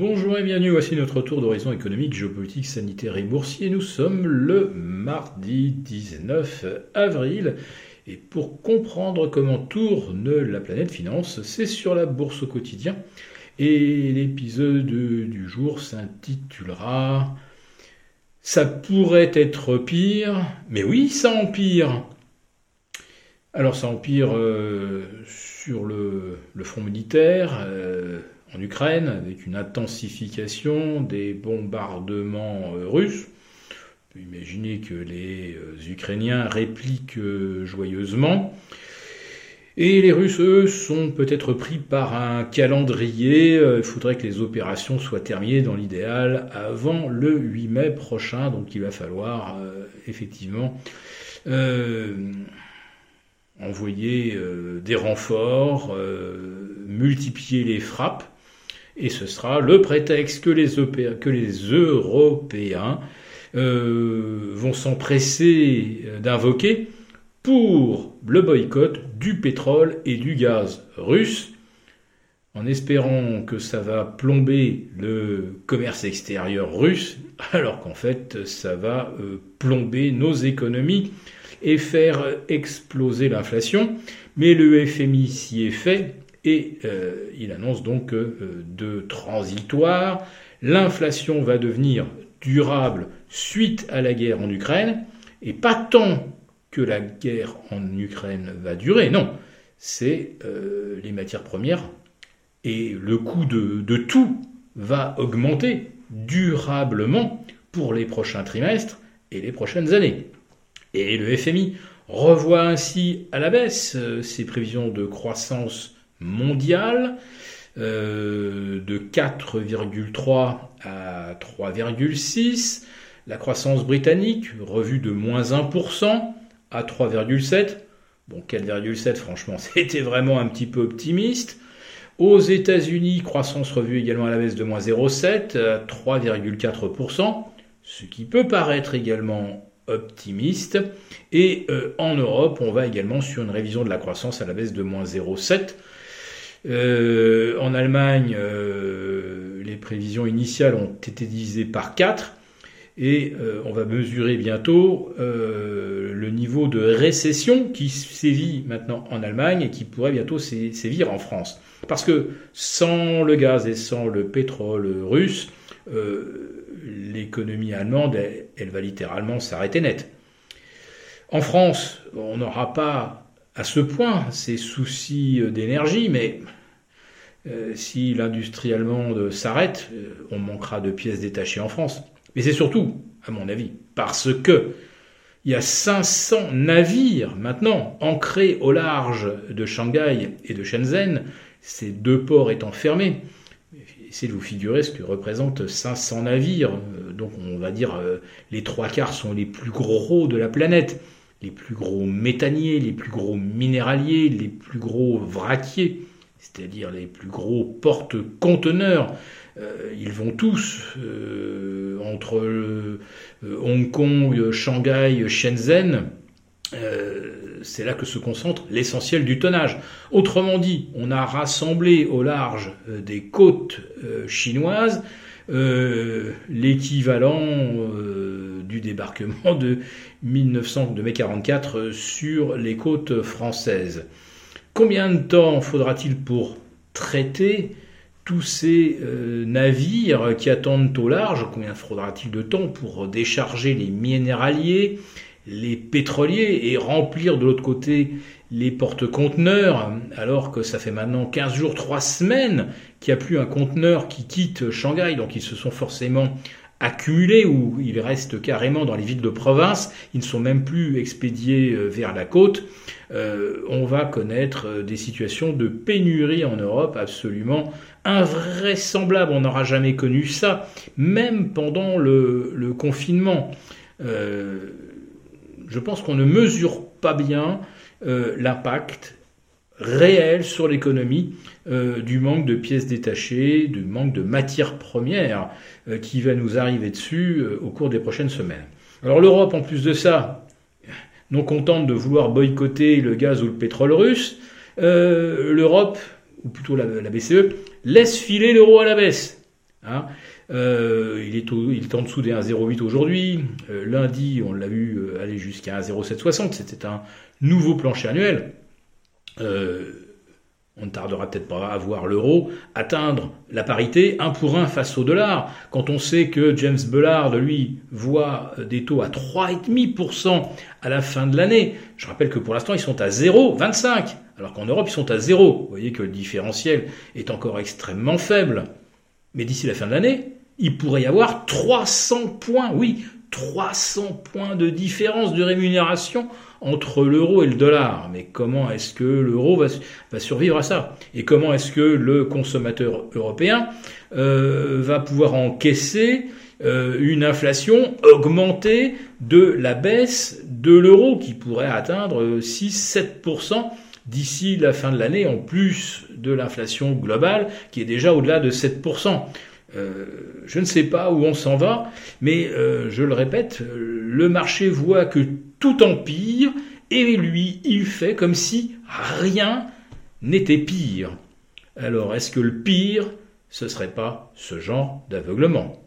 Bonjour et bienvenue, voici notre tour d'horizon économique, géopolitique, sanitaire et boursier. Nous sommes le mardi 19 avril et pour comprendre comment tourne la planète finance, c'est sur la bourse au quotidien. Et l'épisode du jour s'intitulera Ça pourrait être pire, mais oui, ça empire. Alors ça empire euh, sur le, front militaire. Euh, en Ukraine, avec une intensification des bombardements euh, russes. On peut imaginer que les euh, Ukrainiens répliquent euh, joyeusement. Et les Russes, eux, sont peut-être pris par un calendrier. Il faudrait que les opérations soient terminées dans l'idéal avant le 8 mai prochain. Donc il va falloir effectivement envoyer des renforts, multiplier les frappes et ce sera le prétexte que les, Européens euh, vont s'empresser d'invoquer pour le boycott du pétrole et du gaz russe, en espérant que ça va plomber le commerce extérieur russe, alors qu'en fait ça va euh, plomber nos économies et faire exploser l'inflation. Mais le FMI s'y est fait, et euh, il annonce donc euh, de transitoire, l'inflation va devenir durable suite à la guerre en Ukraine, et pas tant que la guerre en Ukraine va durer, non, c'est euh, les matières premières et le coût de, de, tout va augmenter durablement pour les prochains trimestres et les prochaines années. Et le FMI revoit ainsi à la baisse ses prévisions de croissance mondiale euh, de 4,3 à 3,6. La croissance britannique revue de moins 1% à 3,7. Bon, 4,7, franchement, c'était vraiment un petit peu optimiste. Aux États-Unis, croissance revue également à la baisse de moins 0,7 à 3,4%, ce qui peut paraître également optimiste. Et euh, en Europe, on va également sur une révision de la croissance à la baisse de moins 0,7 euh, en Allemagne, euh, les prévisions initiales ont été divisées par 4 et euh, on va mesurer bientôt le niveau de récession qui sévit maintenant en Allemagne et qui pourrait bientôt sévir en France. Parce que sans le gaz et sans le pétrole russe, l'économie allemande, elle va littéralement s'arrêter net. En France, on n'aura pas à ce point ces soucis d'énergie, mais euh, si l'industrie allemande s'arrête, euh, on manquera de pièces détachées en France. Mais c'est surtout, à mon avis, parce que il y a 500 navires maintenant ancrés au large de Shanghai et de Shenzhen, ces deux ports étant fermés. Essayez de vous figurer ce que représentent 500 navires. Euh, donc on va dire les trois quarts sont les plus gros de la planète les plus gros méthaniers, les plus gros minéraliers, les plus gros vraquiers, c'est-à-dire les plus gros porte-conteneurs. Euh, ils vont tous euh, entre euh, Hong Kong, Shanghai, Shenzhen. c'est là que se concentre l'essentiel du tonnage. Autrement dit, on a rassemblé au large des côtes chinoises l'équivalent du débarquement de 1900 de mai 44 sur les côtes françaises. Combien de temps faudra-t-il pour traiter tous ces euh, navires qui attendent au large? Combien faudra-t-il de temps pour décharger les minéraliers, les pétroliers et remplir de l'autre côté les porte-conteneurs alors que ça fait maintenant 15 jours, 3 semaines qu'il n'y a plus un conteneur qui quitte Shanghai, donc ils se sont forcément accumulés ou ils restent carrément dans les villes de province, ils ne sont même plus expédiés euh, vers la côte, euh, on va connaître euh, des situations de pénurie en Europe absolument invraisemblables. On n'aura jamais connu ça, même pendant le, confinement. Je pense qu'on ne mesure pas bien l'impact réel sur l'économie euh, du manque de pièces détachées, du manque de matières premières euh, qui va nous arriver dessus euh, au cours des prochaines semaines. Alors l'Europe, en plus de ça, non contente de vouloir boycotter le gaz ou le pétrole russe, l'Europe, ou plutôt la, BCE, laisse filer l'euro à la baisse. Hein. Euh, il, est il, est en dessous des 1,08 aujourd'hui. Euh, lundi, on l'a vu euh, aller jusqu'à 1,0760. C'était un nouveau plancher annuel. on ne tardera peut-être pas à voir l'euro atteindre la parité 1 pour 1 face au dollar. Quand on sait que James Bullard, lui, voit des taux à 3,5% à la fin de l'année. Je rappelle que pour l'instant, ils sont à 0,25. Alors qu'en Europe, ils sont à 0. Vous voyez que le différentiel est encore extrêmement faible. Mais d'ici la fin de l'année, il pourrait y avoir 300 points, oui, 300 points de différence de rémunération entre l'euro et le dollar. Mais comment est-ce que l'euro va, survivre à ça? Et comment est-ce que le consommateur européen euh, va pouvoir encaisser euh, une inflation augmentée de la baisse de l'euro qui pourrait atteindre 6-7% d'ici la fin de l'année, en plus de l'inflation globale qui est déjà au-delà de 7%. Euh, je ne sais pas où on s'en va, mais euh, je le répète, le marché voit que tout empire et lui, il fait comme si rien n'était pire. Alors, est-ce que le pire, ce serait pas ce genre d'aveuglement?